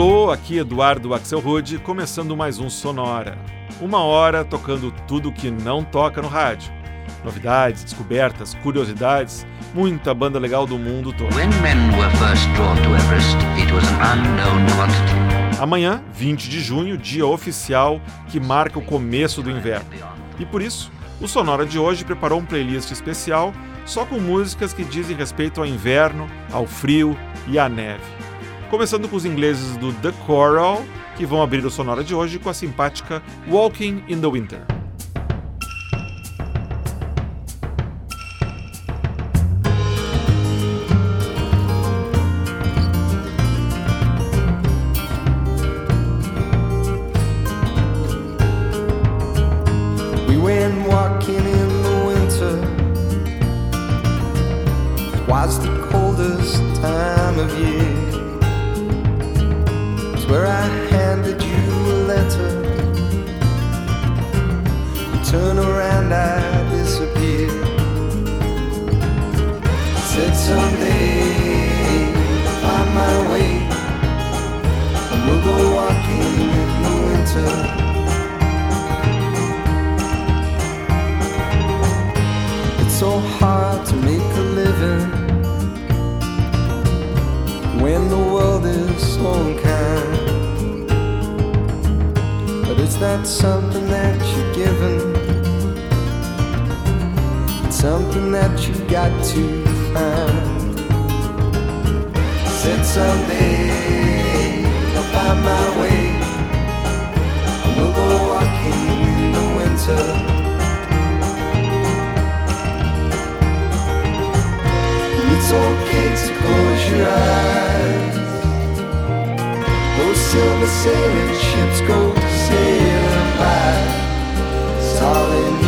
Alô, aqui Eduardo Axel Rude, começando mais um Sonora. Uma hora tocando tudo que não toca no rádio. Novidades, descobertas, curiosidades, muita banda legal do mundo todo. Amanhã, 20 de junho, dia oficial que marca o começo do inverno. E por isso, o Sonora de hoje preparou um playlist especial só com músicas que dizem respeito ao inverno, ao frio e à neve. Começando com os ingleses do The Coral, que vão abrir o Sonora de hoje com a simpática Walking in the Winter. That's something that you're given? It's something that you've got to find. Said someday I'll find my way. I will go walking in the winter. It's okay to close your eyes. Those silver sailing ships go it's all solid.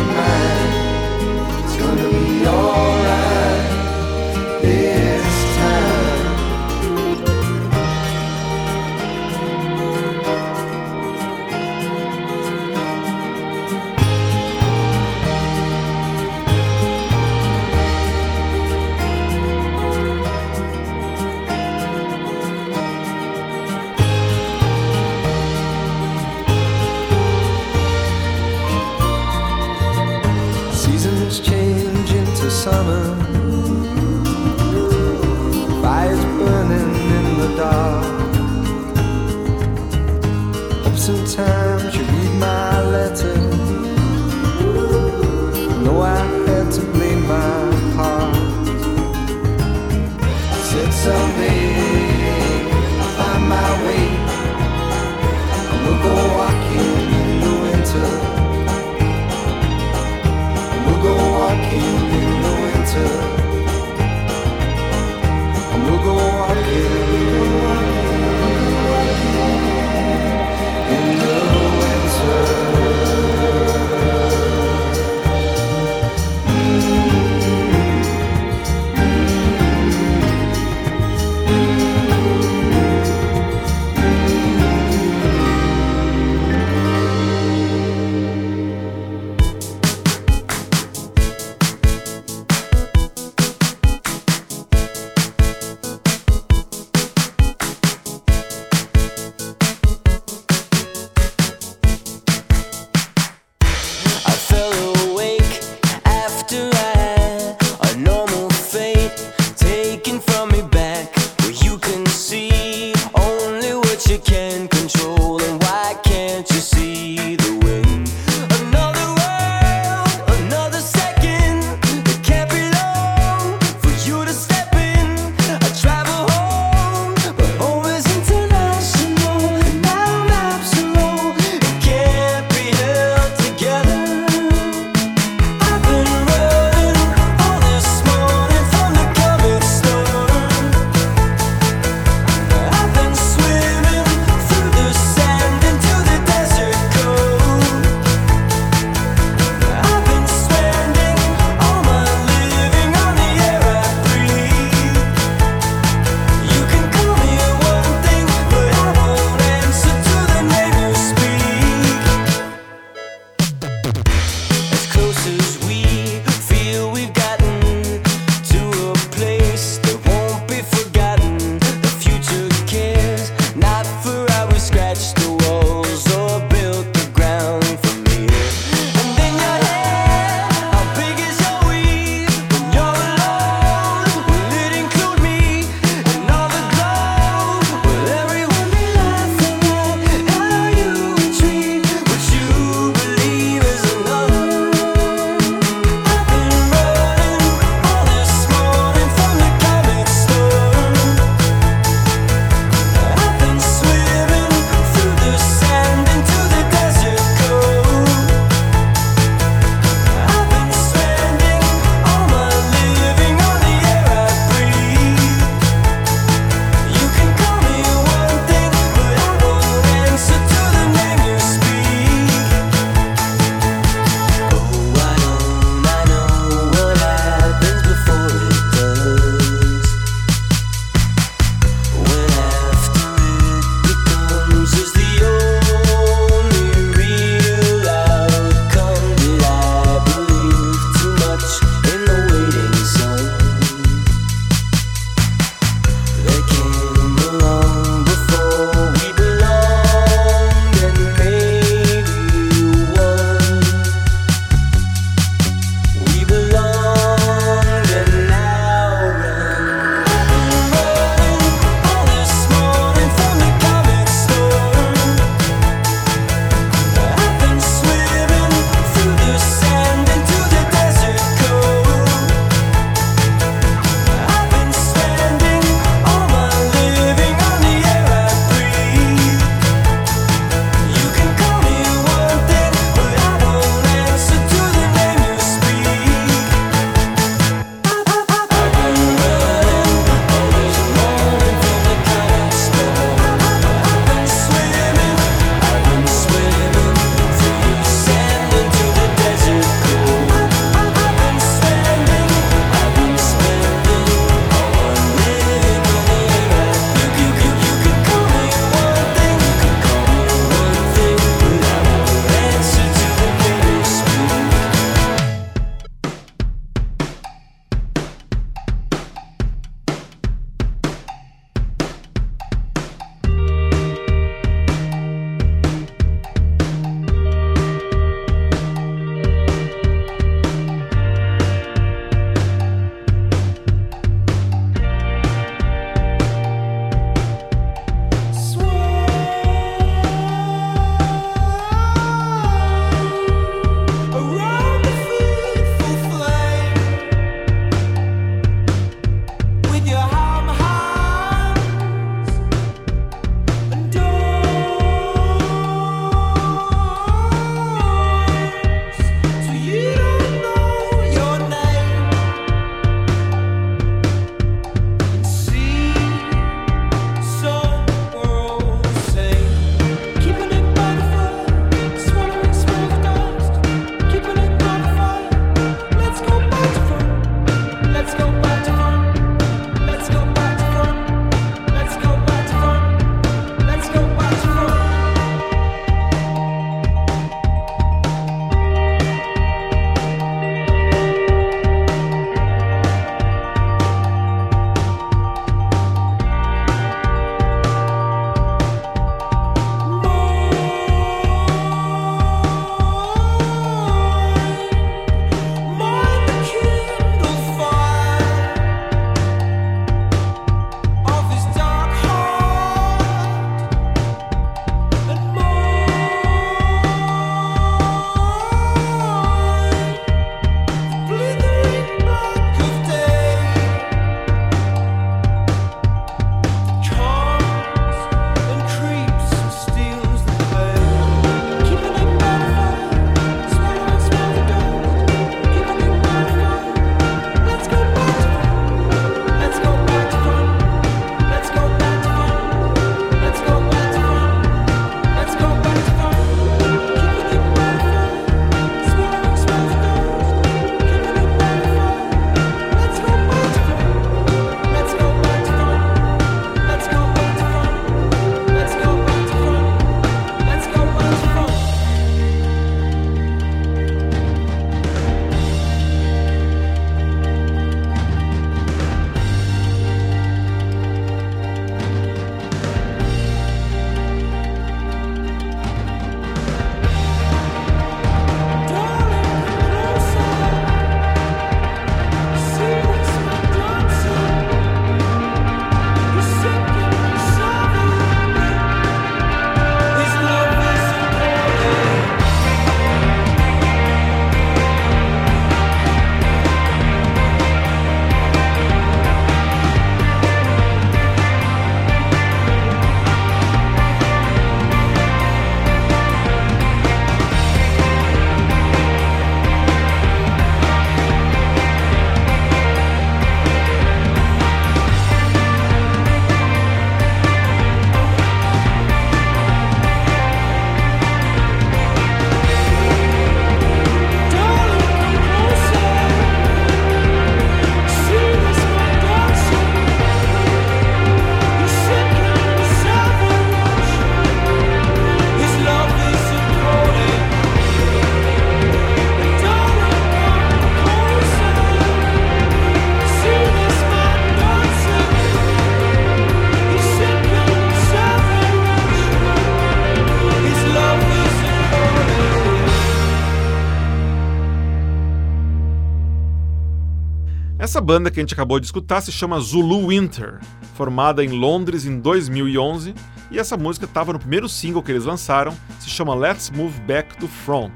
Banda que a gente acabou de escutar se chama Zulu Winter, formada em Londres em 2011, e essa música estava no primeiro single que eles lançaram, se chama Let's Move Back to Front.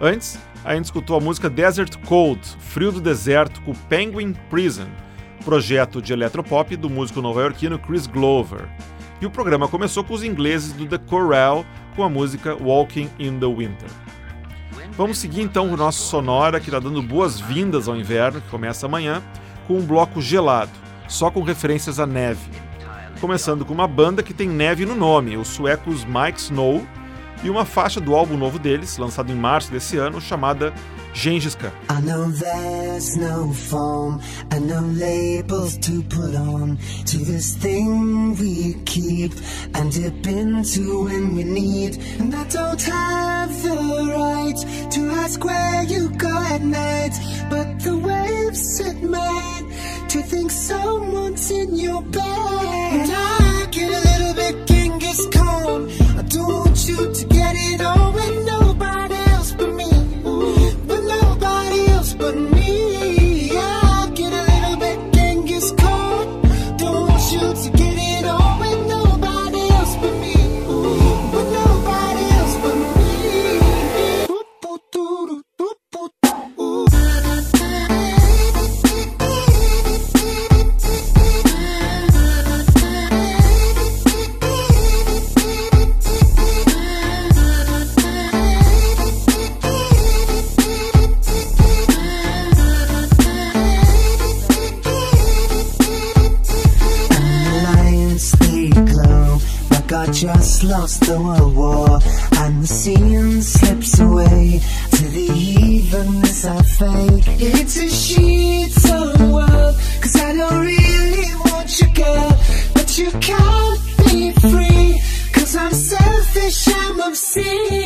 Antes, a gente escutou a música Desert Cold, Frio do Deserto, com Penguin Prison, projeto de eletropop do músico nova-iorquino Chris Glover. E o programa começou com os ingleses do The Corral com a música Walking in the Winter. Vamos seguir então o nosso sonora que está dando boas-vindas ao inverno, que começa amanhã, com um bloco gelado, só com referências à neve. Começando com uma banda que tem neve no nome, os suecos Mike Snow, e uma faixa do álbum novo deles, lançado em março desse ano, chamada Gengis Khan. I know there's no form and no labels to put on to this thing we keep and dip into when we need. And I don't have the right to ask where you go at night, but the waves set mine to think someone's in your bed. And I get a little bit Genghis Khan. I don't want you to the world war And the scene slips away. To the evenness I fake? It's a sheets of world Cause I don't really want you girl But you can't be free Cause I'm selfish, I'm obscene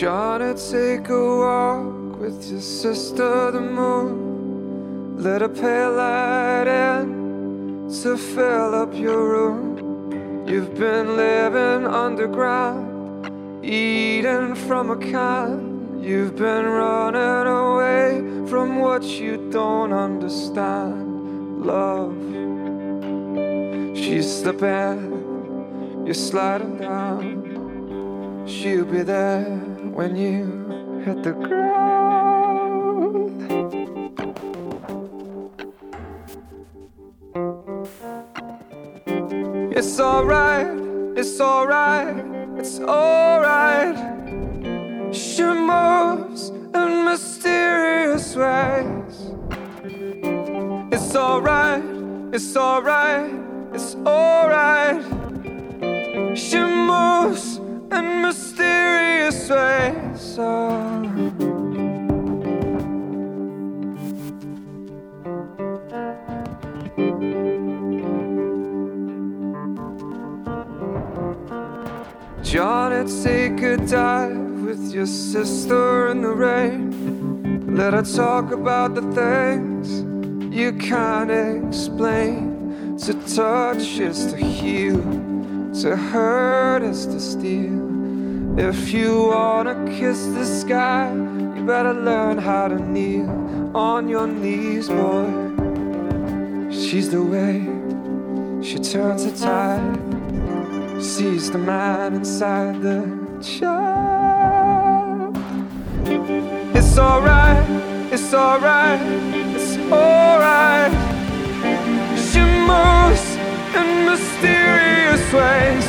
Johnny, take a walk with your sister, the moon. Let a pale light in to fill up your room. You've been living underground, eating from a can. You've been running away from what you don't understand. Love, she's slipping, you're sliding down. She'll be there when you hit the ground. It's alright, it's alright, it's alright. She moves in mysterious ways. It's alright, it's alright, Johnny, take a dive with your sister in the rain. Let her talk about the things you can't explain. To touch is to heal, to hurt is to steal. If you wanna kiss the sky, you better learn how to kneel on your knees, boy. She's the way she turns the tide, sees the man inside the child. It's alright, it's alright, it's alright. She moves in mysterious ways.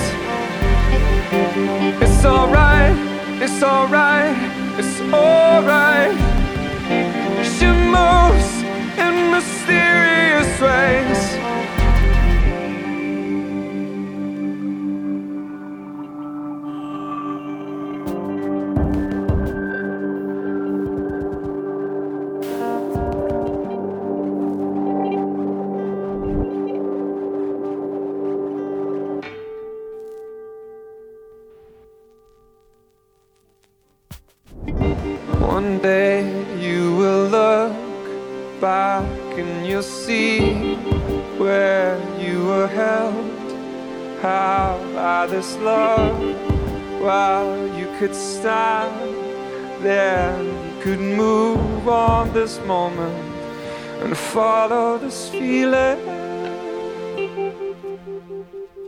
It's alright, it's alright, it's alright. She moves in mysterious ways.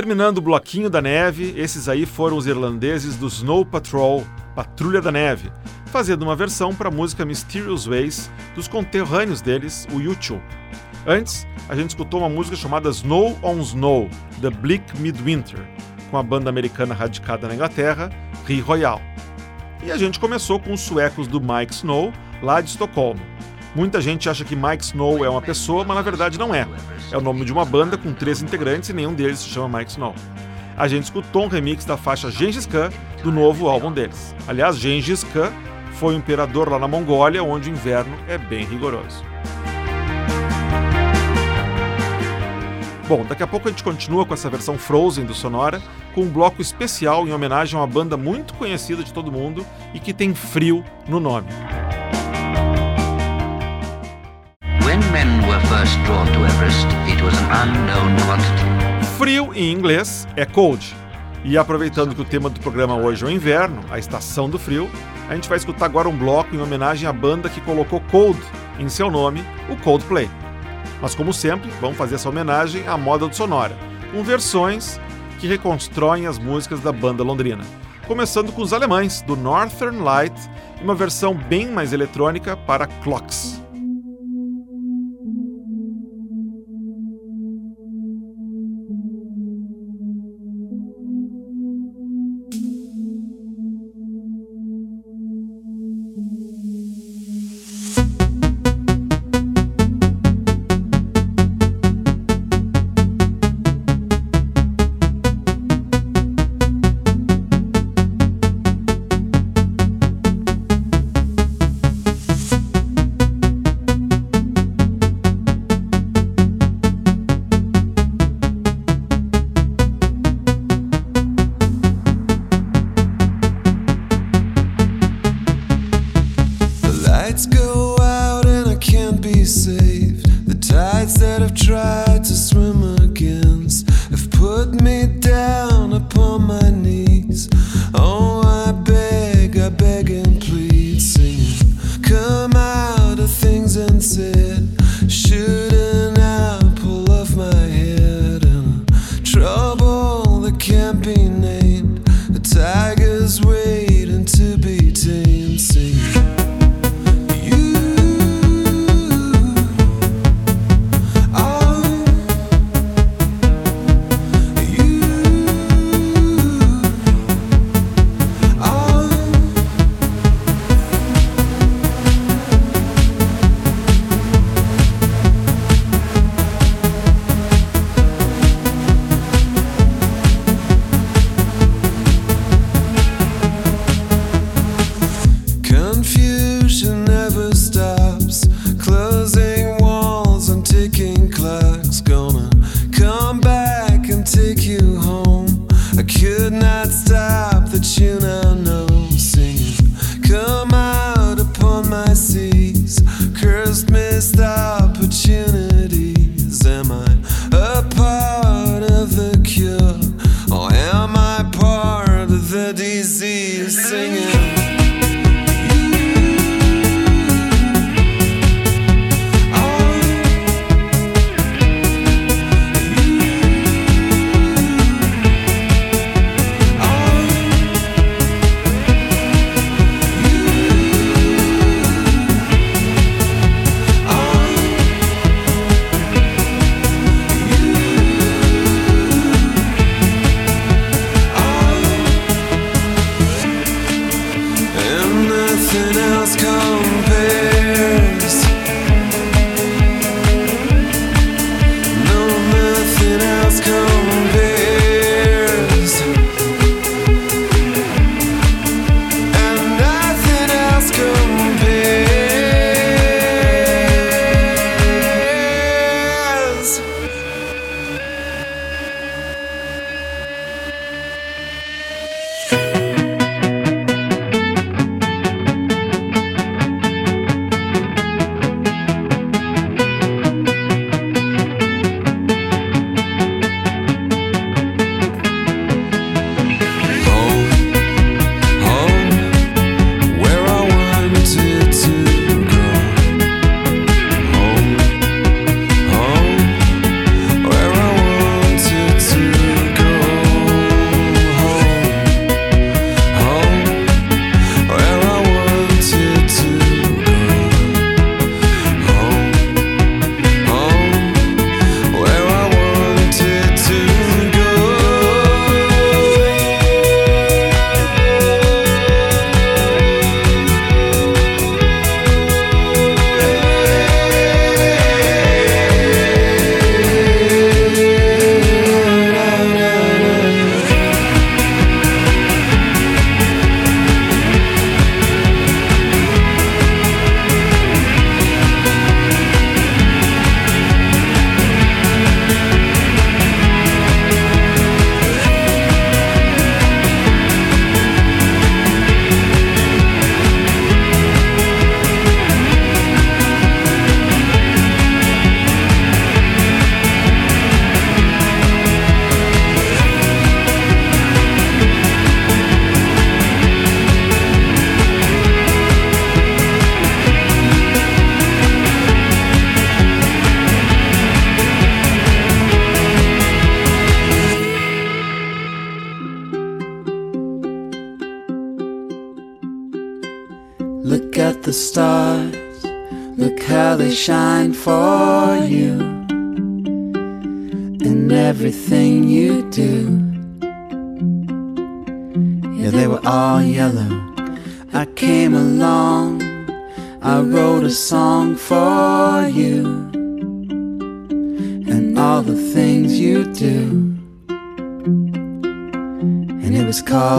Terminando o bloquinho da neve, esses aí foram os irlandeses do Snow Patrol, Patrulha da Neve, fazendo uma versão para a música Mysterious Ways dos conterrâneos deles, o U2. Antes, a gente escutou uma música chamada Snow on Snow, The Bleak Midwinter, com a banda americana radicada na Inglaterra, Ri Royal. E a gente começou com os suecos do Mike Snow, lá de Estocolmo. Muita gente acha que Mike Snow é uma pessoa, mas na verdade não é. É o nome de uma banda com três integrantes e nenhum deles se chama Mike Snow. A gente escutou um remix da faixa Gengis Khan do novo álbum deles. Aliás, Gengis Khan foi um imperador lá na Mongólia, onde o inverno é bem rigoroso. Bom, daqui a pouco a gente continua com essa versão Frozen do Sonora, com um bloco especial em homenagem a uma banda muito conhecida de todo mundo e que tem frio no nome. Frio em inglês é cold. E aproveitando que o tema do programa hoje é o inverno, a estação do frio, a gente vai escutar agora um bloco em homenagem à banda que colocou cold em seu nome, o Coldplay. Mas como sempre, vamos fazer essa homenagem à moda do Sonora, com versões que reconstroem as músicas da banda londrina. Começando com os alemães, do Northern Light, e uma versão bem mais eletrônica para Clocks. down.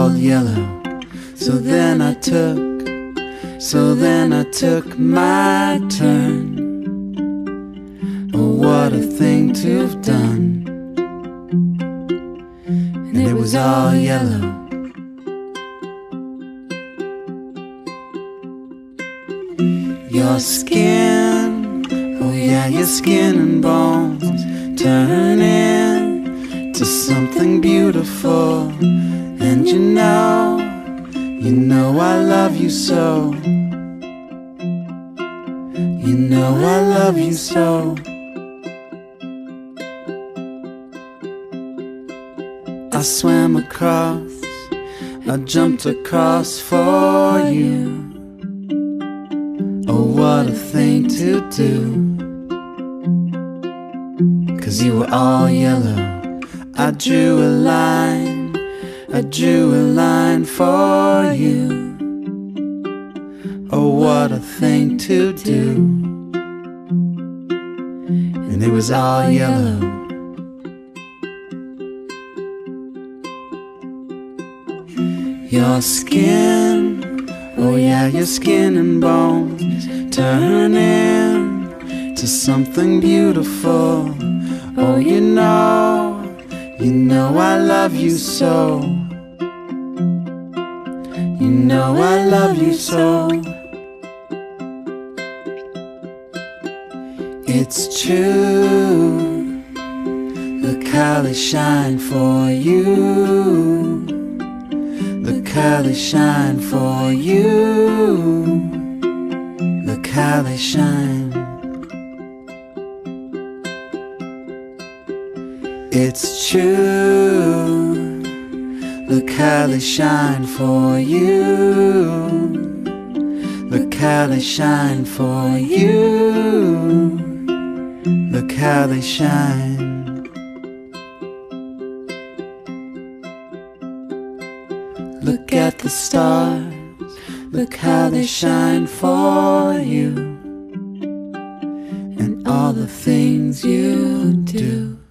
Called yellow. So then I took so then I took my turn. Oh, what a thing to have done. And it was all yellow. Your skin, oh yeah, your skin and bones turn into something beautiful. And you know, you know I love you so. You know I love you so. I swam across, I jumped across for you. Oh, what a thing to do. Cause you were all yellow. I drew a line, I drew a line for you. Oh, what a thing to do. And it was all yellow. Your skin, oh yeah, your skin and bones turn into something beautiful. Oh, you know, you know I love you so. Know I love you so. It's true. The they shine for you. The they shine for you. How they shine. It's true. Look how they shine for you. Look how they shine for you. Look how they shine. Look at the stars. Look how they shine for you. And all the things you do.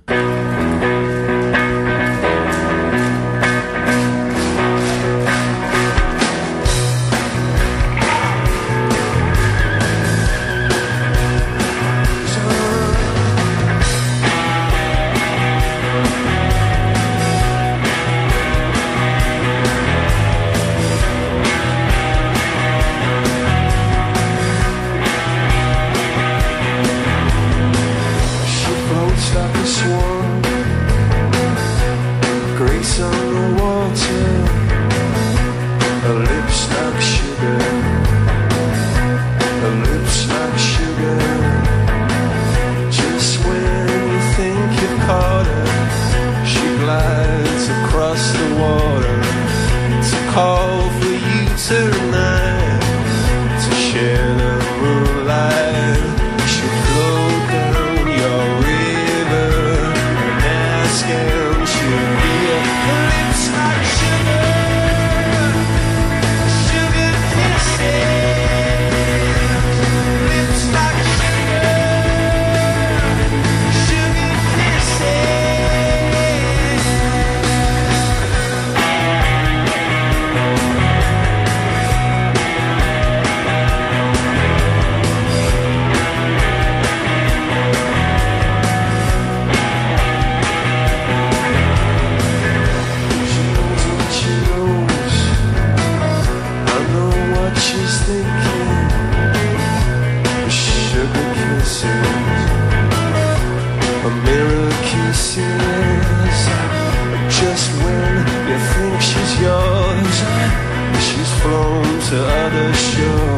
Other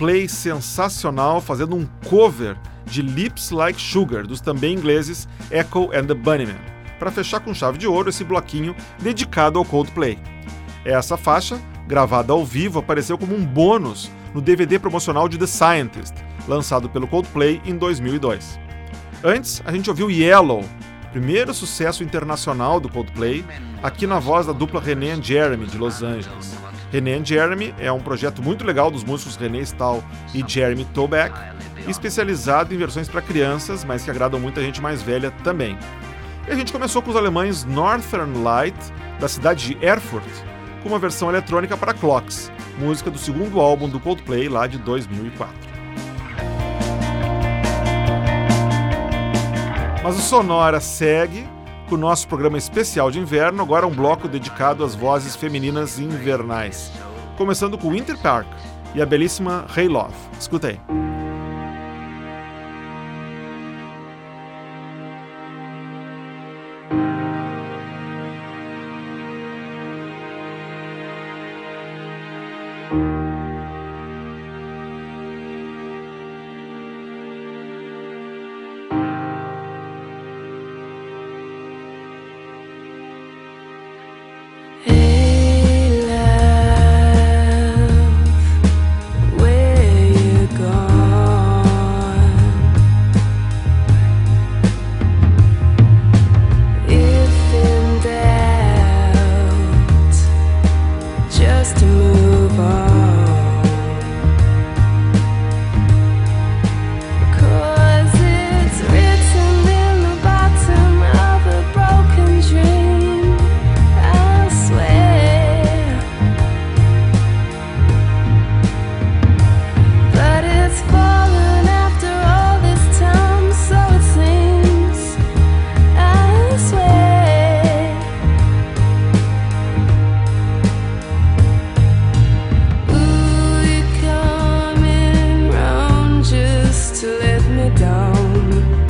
Coldplay sensacional fazendo um cover de Lips Like Sugar dos também ingleses Echo and the Bunnymen, para fechar com chave de ouro esse bloquinho dedicado ao Coldplay. Essa faixa, gravada ao vivo, apareceu como um bônus no DVD promocional de The Scientist, lançado pelo Coldplay em 2002. Antes, a gente ouviu Yellow, primeiro sucesso internacional do Coldplay, aqui na voz da dupla René and Jeremy de Los Angeles. René and Jeremy é um projeto muito legal dos músicos René Stahl e Jeremy Toback, especializado em versões para crianças, mas que agradam muita gente mais velha também. E a gente começou com os alemães Northern Light, da cidade de Erfurt, com uma versão eletrônica para Clocks, música do segundo álbum do Coldplay lá de 2004. Mas o Sonora segue com o nosso programa especial de inverno, agora um bloco dedicado às vozes femininas invernais. Começando com Winter Park e a belíssima Hey Love. Escuta aí. down.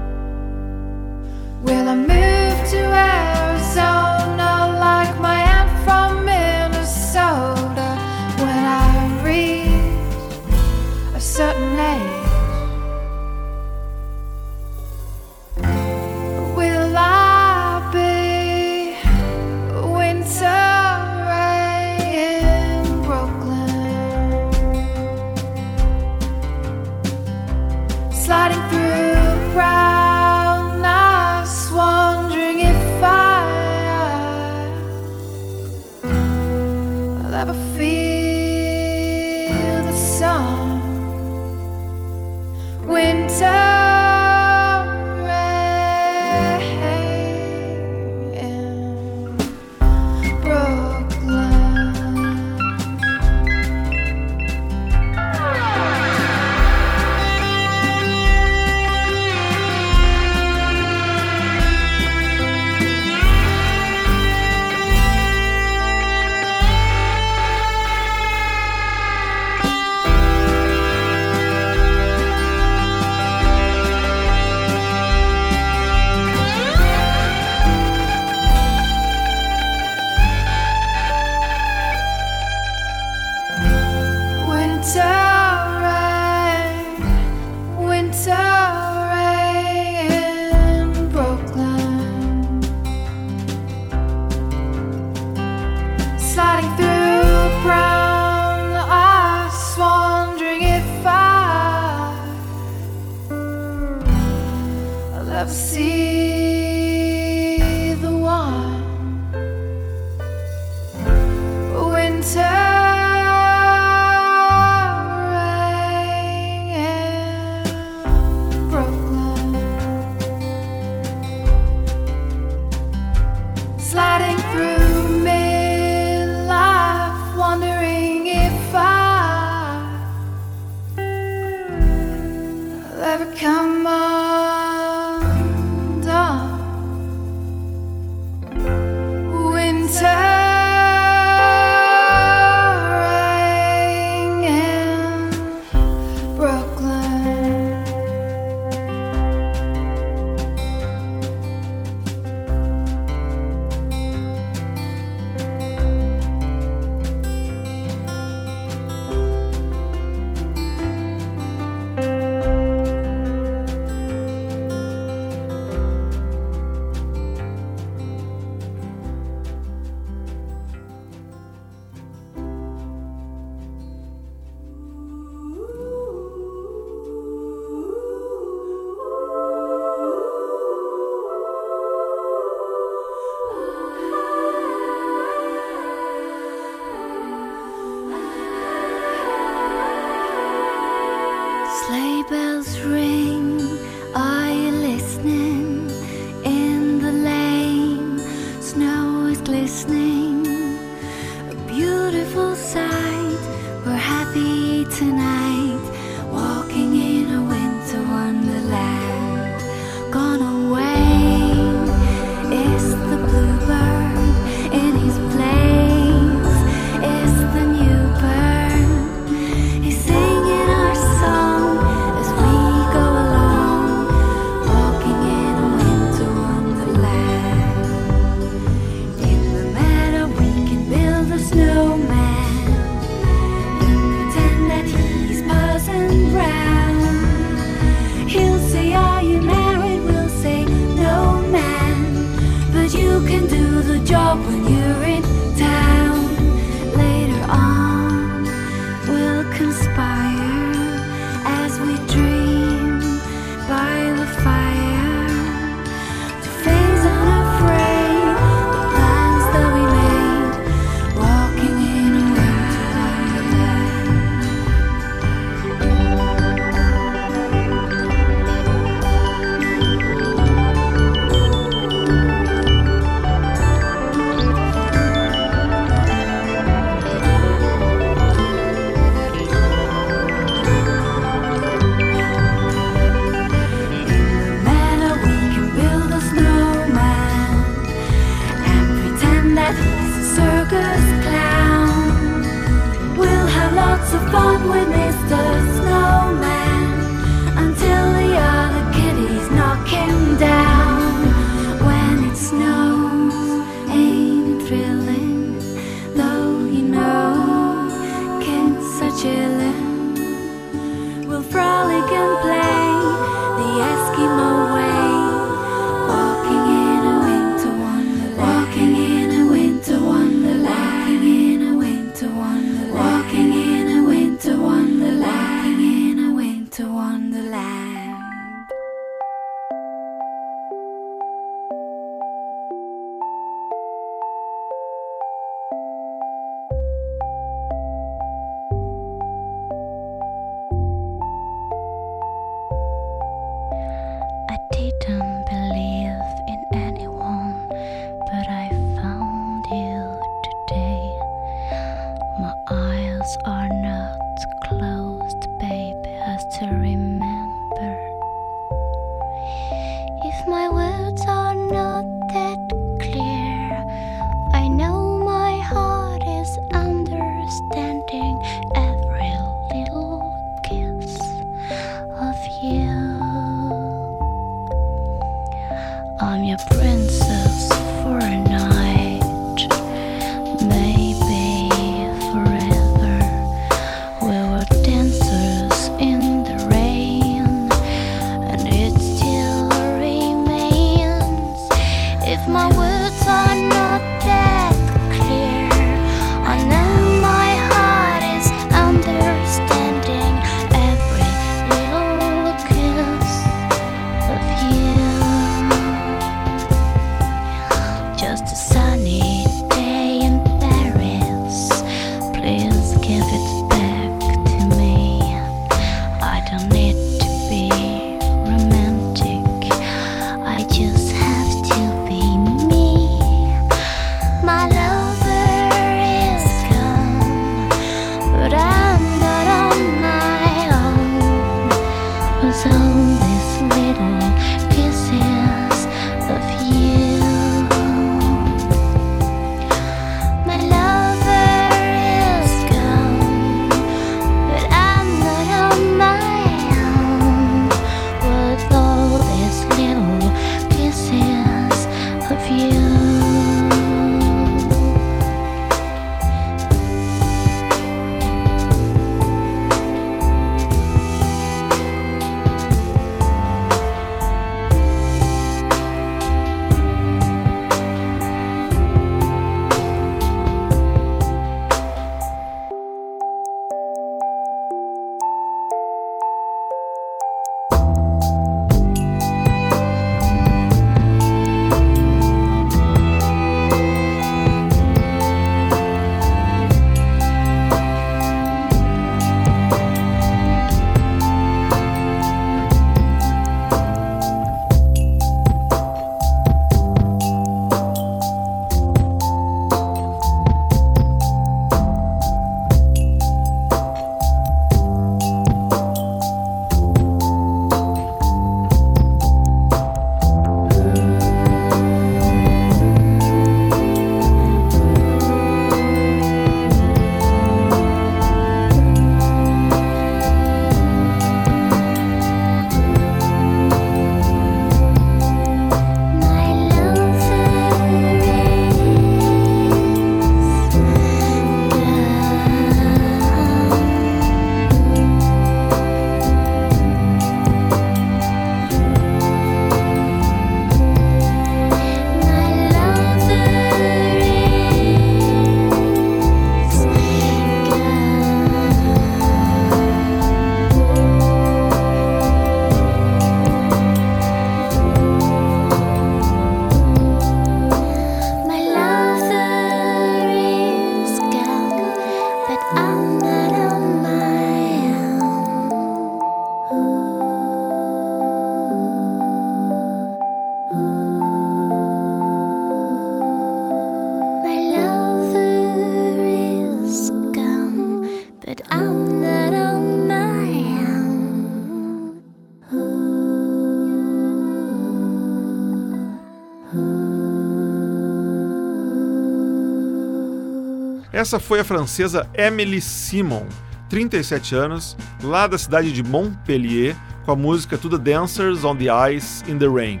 Essa foi a francesa Emily Simon, 37 anos, lá da cidade de Montpellier, com a música To the Dancers on the Ice in the Rain.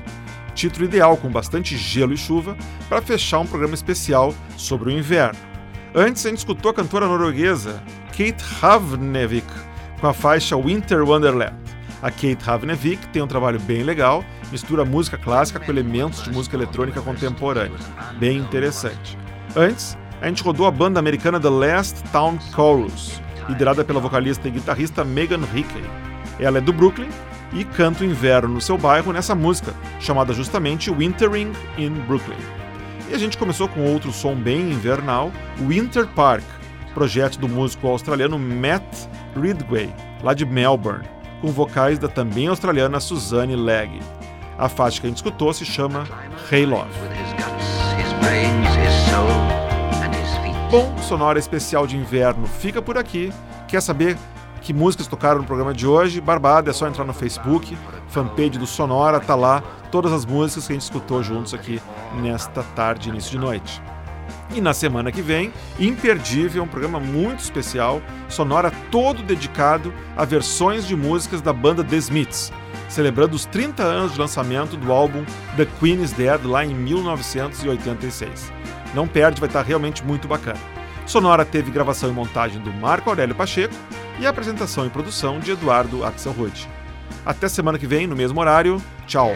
Título ideal com bastante gelo e chuva para fechar um programa especial sobre o inverno. Antes, a gente escutou a cantora norueguesa Kate Havnevik com a faixa Winter Wonderland. A Kate Havnevik tem um trabalho bem legal, mistura música clássica com elementos de música eletrônica contemporânea. Bem interessante. Antes, a gente rodou a banda americana The Last Town Chorus, liderada pela vocalista e guitarrista Megan Hickey. Ela é do Brooklyn e canta o inverno no seu bairro nessa música, chamada justamente Wintering in Brooklyn. E a gente começou com outro som bem invernal, Winter Park, projeto do músico australiano Matt Ridgway, lá de Melbourne, com vocais da também australiana Suzanne Legg. A faixa que a gente escutou se chama Hey Love. Bom, Sonora Especial de Inverno fica por aqui. Quer saber que músicas tocaram no programa de hoje? Barbada, é só entrar no Facebook, fanpage do Sonora, tá lá todas as músicas que a gente escutou juntos aqui nesta tarde, início de noite. E na semana que vem, Imperdível, um programa muito especial, sonora todo dedicado a versões de músicas da banda The Smiths, celebrando os 30 anos de lançamento do álbum The Queen is Dead lá em 1986. Não perde, vai estar realmente muito bacana. Sonora teve gravação e montagem do Marco Aurélio Pacheco e apresentação e produção de Eduardo Axelrod. Até semana que vem, no mesmo horário. Tchau.